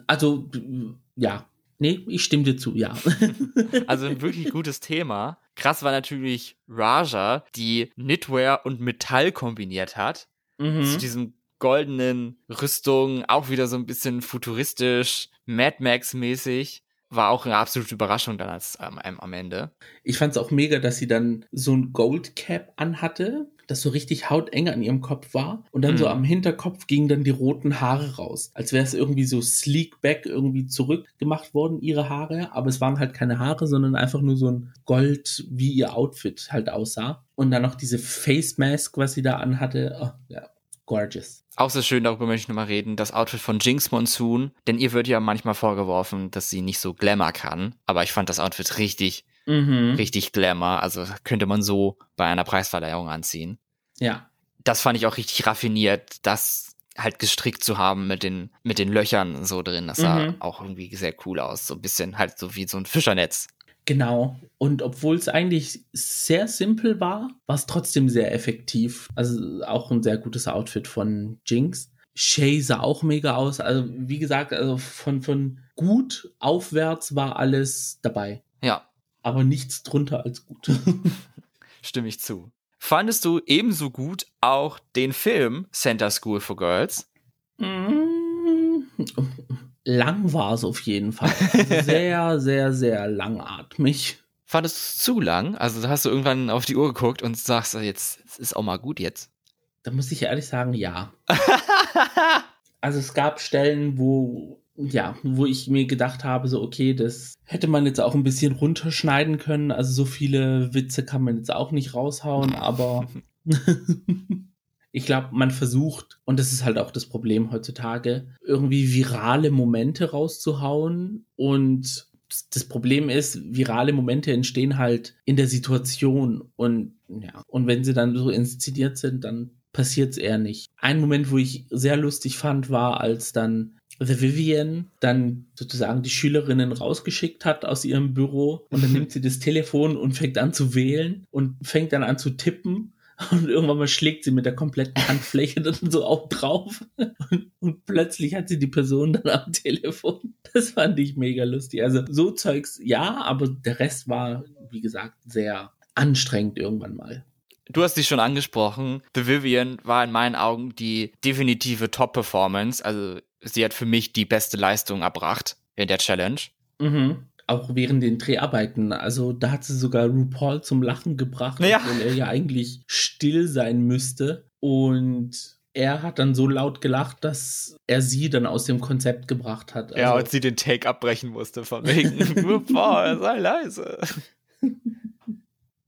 also ja. Nee, ich stimme dir zu, ja. *laughs* also ein *laughs* wirklich gutes Thema. Krass war natürlich Raja, die Knitwear und Metall kombiniert hat. Mhm. Zu diesem goldenen Rüstung, auch wieder so ein bisschen futuristisch, Mad Max mäßig war auch eine absolute Überraschung dann als, ähm, am Ende. Ich fand es auch mega, dass sie dann so ein Gold Cap anhatte, das so richtig hauteng an ihrem Kopf war. Und dann mhm. so am Hinterkopf gingen dann die roten Haare raus. Als wäre es irgendwie so sleek back irgendwie zurückgemacht worden, ihre Haare. Aber es waren halt keine Haare, sondern einfach nur so ein Gold, wie ihr Outfit halt aussah. Und dann noch diese Face Mask, was sie da anhatte. Oh, ja, gorgeous. Auch so schön, darüber möchte ich nochmal reden, das Outfit von Jinx Monsoon, denn ihr wird ja manchmal vorgeworfen, dass sie nicht so Glamour kann, aber ich fand das Outfit richtig, mhm. richtig Glamour, also könnte man so bei einer Preisverleihung anziehen. Ja. Das fand ich auch richtig raffiniert, das halt gestrickt zu haben mit den, mit den Löchern so drin, das sah mhm. auch irgendwie sehr cool aus, so ein bisschen halt so wie so ein Fischernetz. Genau. Und obwohl es eigentlich sehr simpel war, war es trotzdem sehr effektiv. Also auch ein sehr gutes Outfit von Jinx. Shay sah auch mega aus. Also wie gesagt, also von, von gut aufwärts war alles dabei. Ja. Aber nichts drunter als gut. *laughs* Stimme ich zu. Fandest du ebenso gut auch den Film Center School for Girls? Mm lang war es auf jeden Fall. *laughs* sehr, sehr, sehr langatmig. Fandest du es zu lang? Also hast du irgendwann auf die Uhr geguckt und sagst, jetzt es ist auch mal gut jetzt. Da muss ich ehrlich sagen, ja. *laughs* also es gab Stellen, wo ja, wo ich mir gedacht habe, so okay, das hätte man jetzt auch ein bisschen runterschneiden können. Also so viele Witze kann man jetzt auch nicht raushauen, aber *laughs* ich glaube, man versucht, und das ist halt auch das Problem heutzutage, irgendwie virale Momente rauszuhauen. Und das Problem ist, virale Momente entstehen halt in der Situation. Und ja, und wenn sie dann so inszeniert sind, dann passiert es eher nicht. Ein Moment, wo ich sehr lustig fand, war, als dann The Vivian dann sozusagen die Schülerinnen rausgeschickt hat aus ihrem Büro und dann nimmt sie das *laughs* Telefon und fängt an zu wählen und fängt dann an zu tippen und irgendwann mal schlägt sie mit der kompletten Handfläche *laughs* dann so auch drauf. Und, und, plötzlich hat sie die Person dann am Telefon. Das fand ich mega lustig. Also so Zeugs, ja, aber der Rest war, wie gesagt, sehr anstrengend irgendwann mal. Du hast dich schon angesprochen. The Vivian war in meinen Augen die definitive Top-Performance. Also sie hat für mich die beste Leistung erbracht in der Challenge. Mhm auch während den Dreharbeiten. Also da hat sie sogar RuPaul zum Lachen gebracht, ja. weil er ja eigentlich still sein müsste. Und er hat dann so laut gelacht, dass er sie dann aus dem Konzept gebracht hat. Also ja, und sie den Take abbrechen musste, von wegen, *laughs* boah, sei leise. *laughs*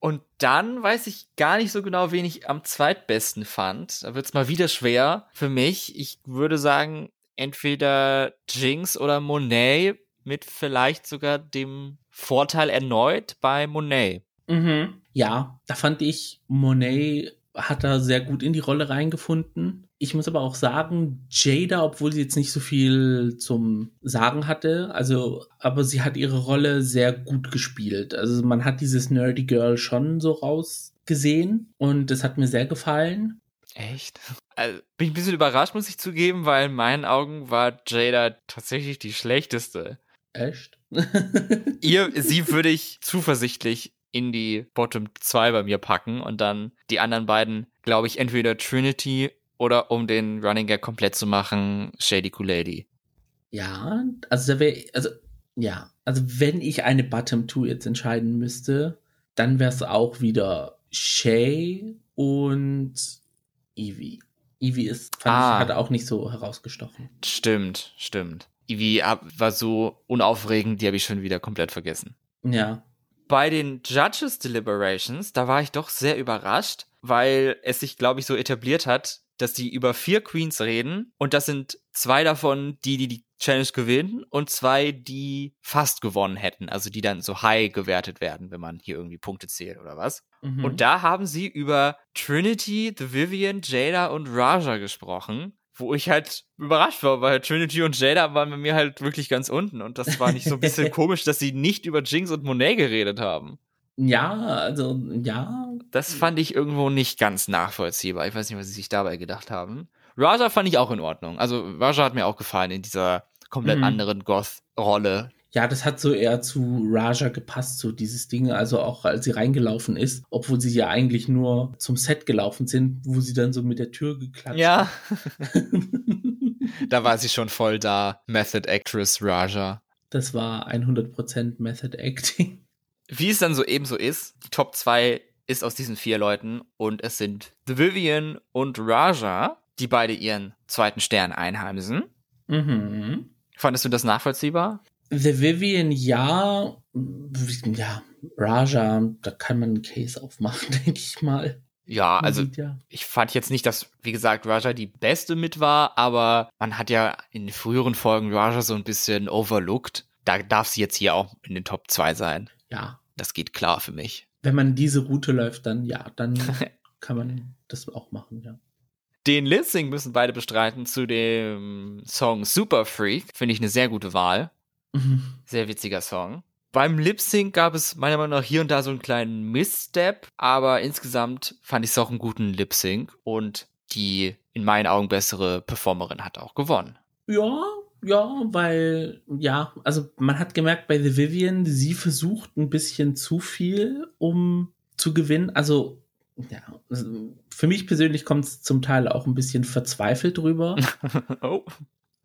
Und dann weiß ich gar nicht so genau, wen ich am zweitbesten fand. Da wird es mal wieder schwer für mich. Ich würde sagen, entweder Jinx oder Monet mit vielleicht sogar dem Vorteil erneut bei Monet. Mhm. Ja, da fand ich Monet hat da sehr gut in die Rolle reingefunden. Ich muss aber auch sagen, Jada, obwohl sie jetzt nicht so viel zum Sagen hatte, also, aber sie hat ihre Rolle sehr gut gespielt. Also man hat dieses Nerdy Girl schon so rausgesehen und das hat mir sehr gefallen. Echt? Also, bin ich ein bisschen überrascht, muss ich zugeben, weil in meinen Augen war Jada tatsächlich die schlechteste. Echt? Ihr, sie würde ich zuversichtlich in die Bottom 2 bei mir packen und dann die anderen beiden, glaube ich, entweder Trinity oder um den Running Gag komplett zu machen, Shady Cool Lady. Ja, also da wäre, also, ja, also wenn ich eine Bottom 2 jetzt entscheiden müsste, dann wäre es auch wieder Shay und Evie. Evie ist, fand ah. ich, hat auch nicht so herausgestochen. Stimmt, stimmt. Evie war so unaufregend, die habe ich schon wieder komplett vergessen. Ja, bei den Judges Deliberations, da war ich doch sehr überrascht, weil es sich, glaube ich, so etabliert hat, dass die über vier Queens reden und das sind zwei davon, die, die die Challenge gewinnen und zwei, die fast gewonnen hätten, also die dann so high gewertet werden, wenn man hier irgendwie Punkte zählt oder was. Mhm. Und da haben sie über Trinity, The Vivian, Jada und Raja gesprochen wo ich halt überrascht war, weil Trinity und Jada waren bei mir halt wirklich ganz unten und das war nicht so ein bisschen *laughs* komisch, dass sie nicht über Jinx und Monet geredet haben. Ja, also ja. Das fand ich irgendwo nicht ganz nachvollziehbar. Ich weiß nicht, was sie sich dabei gedacht haben. Raja fand ich auch in Ordnung. Also Raja hat mir auch gefallen in dieser komplett mhm. anderen Goth-Rolle, ja, das hat so eher zu Raja gepasst, so dieses Ding. Also auch als sie reingelaufen ist, obwohl sie ja eigentlich nur zum Set gelaufen sind, wo sie dann so mit der Tür geklatscht Ja. *laughs* da war sie schon voll da. Method Actress Raja. Das war 100% Method Acting. Wie es dann so ebenso ist, die Top 2 ist aus diesen vier Leuten und es sind The Vivian und Raja, die beide ihren zweiten Stern einheimsen. Mhm. Fandest du das nachvollziehbar? The Vivian, ja. Ja, Raja, da kann man einen Case aufmachen, *laughs* denke ich mal. Ja, also ja. ich fand jetzt nicht, dass, wie gesagt, Raja die beste mit war, aber man hat ja in früheren Folgen Raja so ein bisschen overlooked. Da darf sie jetzt hier auch in den Top 2 sein. Ja. Das geht klar für mich. Wenn man diese Route läuft, dann ja, dann *laughs* kann man das auch machen, ja. Den Lip-Sync müssen beide bestreiten zu dem Song Super Freak. Finde ich eine sehr gute Wahl. Mhm. Sehr witziger Song. Beim Lip Sync gab es meiner Meinung nach hier und da so einen kleinen Missstep, aber insgesamt fand ich es auch einen guten Lip Sync und die in meinen Augen bessere Performerin hat auch gewonnen. Ja, ja, weil, ja, also man hat gemerkt bei The Vivian, sie versucht ein bisschen zu viel, um zu gewinnen. Also, ja, also für mich persönlich kommt es zum Teil auch ein bisschen verzweifelt drüber. *laughs* oh.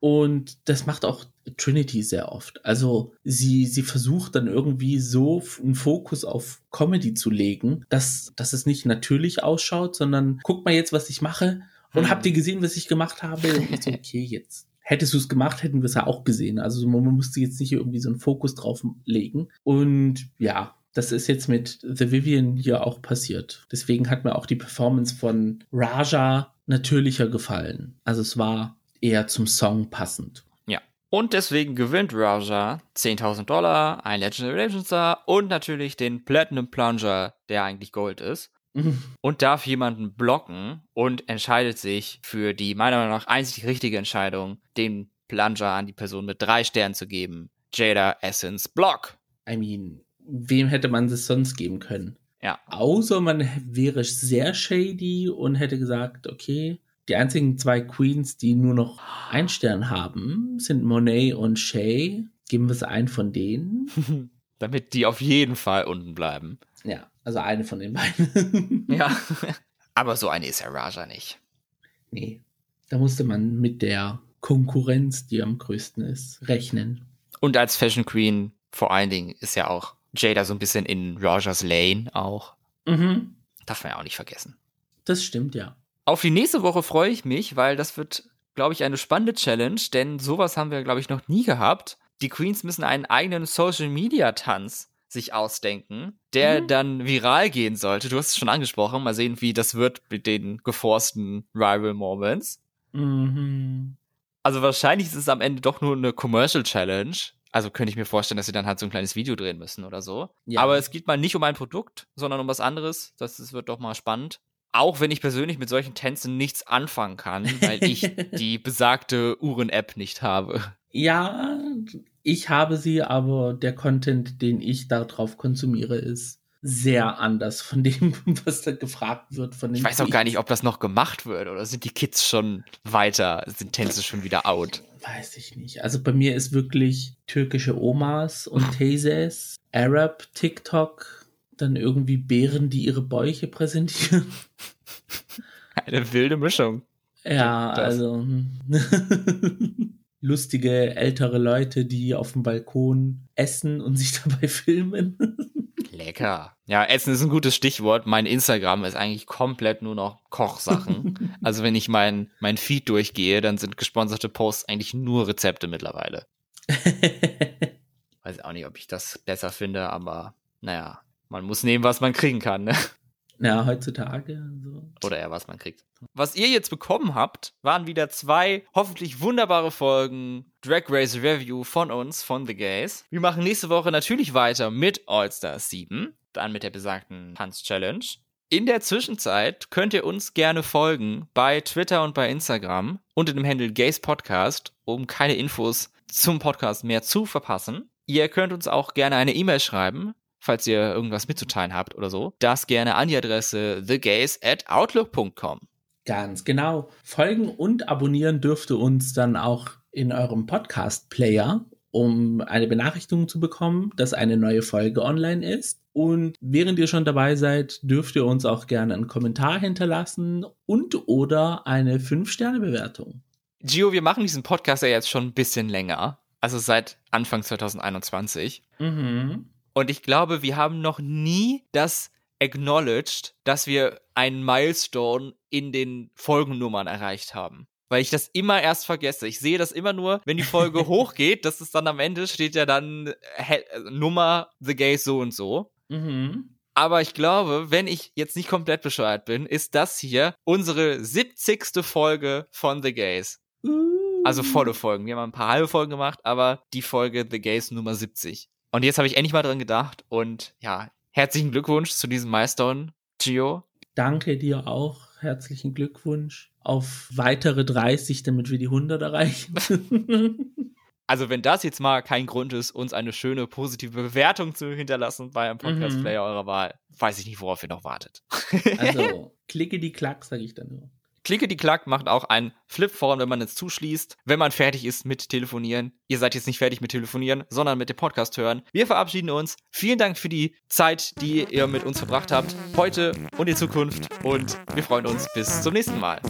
Und das macht auch Trinity sehr oft. Also sie, sie versucht dann irgendwie so einen Fokus auf Comedy zu legen, dass, dass es nicht natürlich ausschaut, sondern guck mal jetzt, was ich mache. Und hm. habt ihr gesehen, was ich gemacht habe? Und so, *laughs* okay, jetzt. Hättest du es gemacht, hätten wir es ja auch gesehen. Also man musste jetzt nicht irgendwie so einen Fokus drauf legen. Und ja, das ist jetzt mit The Vivian hier auch passiert. Deswegen hat mir auch die Performance von Raja natürlicher gefallen. Also es war eher zum Song passend. Ja. Und deswegen gewinnt Raja 10.000 Dollar, ein Legendary Legend Star und natürlich den Platinum Plunger, der eigentlich Gold ist. Mhm. *laughs* Und darf jemanden blocken und entscheidet sich für die meiner Meinung nach einzig richtige Entscheidung, den Plunger an die Person mit drei Sternen zu geben. Jada Essence Block. I mean, wem hätte man das sonst geben können? Ja. Außer man wäre sehr shady und hätte gesagt, okay, die einzigen zwei Queens, die nur noch einen Stern haben, sind Monet und Shay. Geben wir es einen von denen. *laughs* Damit die auf jeden Fall unten bleiben. Ja, also eine von den beiden. *laughs* ja. *laughs* Aber so eine ist ja Raja nicht. Nee. Da musste man mit der Konkurrenz, die am größten ist, rechnen. Und als Fashion Queen vor allen Dingen ist ja auch Jada so ein bisschen in Rajas Lane auch. Mhm. Darf man ja auch nicht vergessen. Das stimmt, ja. Auf die nächste Woche freue ich mich, weil das wird, glaube ich, eine spannende Challenge, denn sowas haben wir, glaube ich, noch nie gehabt. Die Queens müssen einen eigenen Social-Media-Tanz sich ausdenken, der mhm. dann viral gehen sollte. Du hast es schon angesprochen. Mal sehen, wie das wird mit den geforsten Rival Moments. Mhm. Also wahrscheinlich ist es am Ende doch nur eine Commercial Challenge. Also könnte ich mir vorstellen, dass sie dann halt so ein kleines Video drehen müssen oder so. Ja. Aber es geht mal nicht um ein Produkt, sondern um was anderes. Das, das wird doch mal spannend. Auch wenn ich persönlich mit solchen Tänzen nichts anfangen kann, weil ich *laughs* die besagte Uhren-App nicht habe. Ja, ich habe sie, aber der Content, den ich darauf konsumiere, ist sehr anders von dem, *laughs* was da gefragt wird. Von den ich weiß auch gar nicht, ob das noch gemacht wird oder sind die Kids schon weiter, sind Tänze schon wieder out? Weiß ich nicht. Also bei mir ist wirklich türkische Omas und *laughs* Tezes, Arab, TikTok, dann irgendwie Bären, die ihre Bäuche präsentieren. *laughs* Eine wilde Mischung. Ja, also. Hm *laughs* lustige ältere Leute, die auf dem Balkon essen und sich *laughs* dabei filmen. Lecker. Ja, Essen ist ein gutes Stichwort. Mein Instagram ist eigentlich komplett nur noch Kochsachen. also wenn ich mein, mein Feed durchgehe, dann sind gesponserte Posts eigentlich nur Rezepte mittlerweile. Weiß auch nicht, ob ich das besser finde, aber naja, man muss nehmen, was man kriegen kann. Ne? Ja, heutzutage. So. Oder eher, was man kriegt. Was ihr jetzt bekommen habt, waren wieder zwei hoffentlich wunderbare Folgen Drag Race Review von uns, von The Gays. Wir machen nächste Woche natürlich weiter mit All Stars 7, dann mit der besagten Tanz-Challenge. In der Zwischenzeit könnt ihr uns gerne folgen bei Twitter und bei Instagram unter dem Handle Gays Podcast, um keine Infos zum Podcast mehr zu verpassen. Ihr könnt uns auch gerne eine E-Mail schreiben falls ihr irgendwas mitzuteilen habt oder so, das gerne an die Adresse thegays at outlook.com. Ganz genau. Folgen und abonnieren dürft ihr uns dann auch in eurem Podcast-Player, um eine Benachrichtigung zu bekommen, dass eine neue Folge online ist. Und während ihr schon dabei seid, dürft ihr uns auch gerne einen Kommentar hinterlassen und oder eine 5-Sterne-Bewertung. Gio, wir machen diesen Podcast ja jetzt schon ein bisschen länger. Also seit Anfang 2021. Mhm. Und ich glaube, wir haben noch nie das acknowledged, dass wir einen Milestone in den Folgennummern erreicht haben. Weil ich das immer erst vergesse. Ich sehe das immer nur, wenn die Folge *laughs* hochgeht, dass es dann am Ende steht ja dann äh, Nummer The Gays so und so. Mhm. Aber ich glaube, wenn ich jetzt nicht komplett bescheuert bin, ist das hier unsere 70. Folge von The Gays. Also volle Folgen. Wir haben ein paar halbe Folgen gemacht, aber die Folge The Gays Nummer 70. Und jetzt habe ich endlich mal dran gedacht und ja, herzlichen Glückwunsch zu diesem Milestone, Gio. Danke dir auch. Herzlichen Glückwunsch auf weitere 30, damit wir die 100 erreichen. *laughs* Also, wenn das jetzt mal kein Grund ist, uns eine schöne positive Bewertung zu hinterlassen bei einem Podcast-Player mhm. eurer Wahl, weiß ich nicht, worauf ihr noch wartet. Also, *laughs* klicke die Klack, sage ich dann nur. Klicke die Klack macht auch ein Flip vorn, wenn man es zuschließt, wenn man fertig ist mit Telefonieren. Ihr seid jetzt nicht fertig mit Telefonieren, sondern mit dem Podcast hören. Wir verabschieden uns. Vielen Dank für die Zeit, die ihr mit uns verbracht habt, heute und in Zukunft. Und wir freuen uns bis zum nächsten Mal.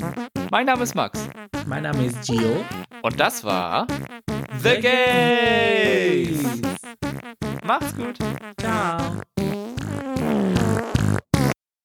Mein Name ist Max. Mein Name ist Gio. Und das war The Gays. Macht's gut. Ciao.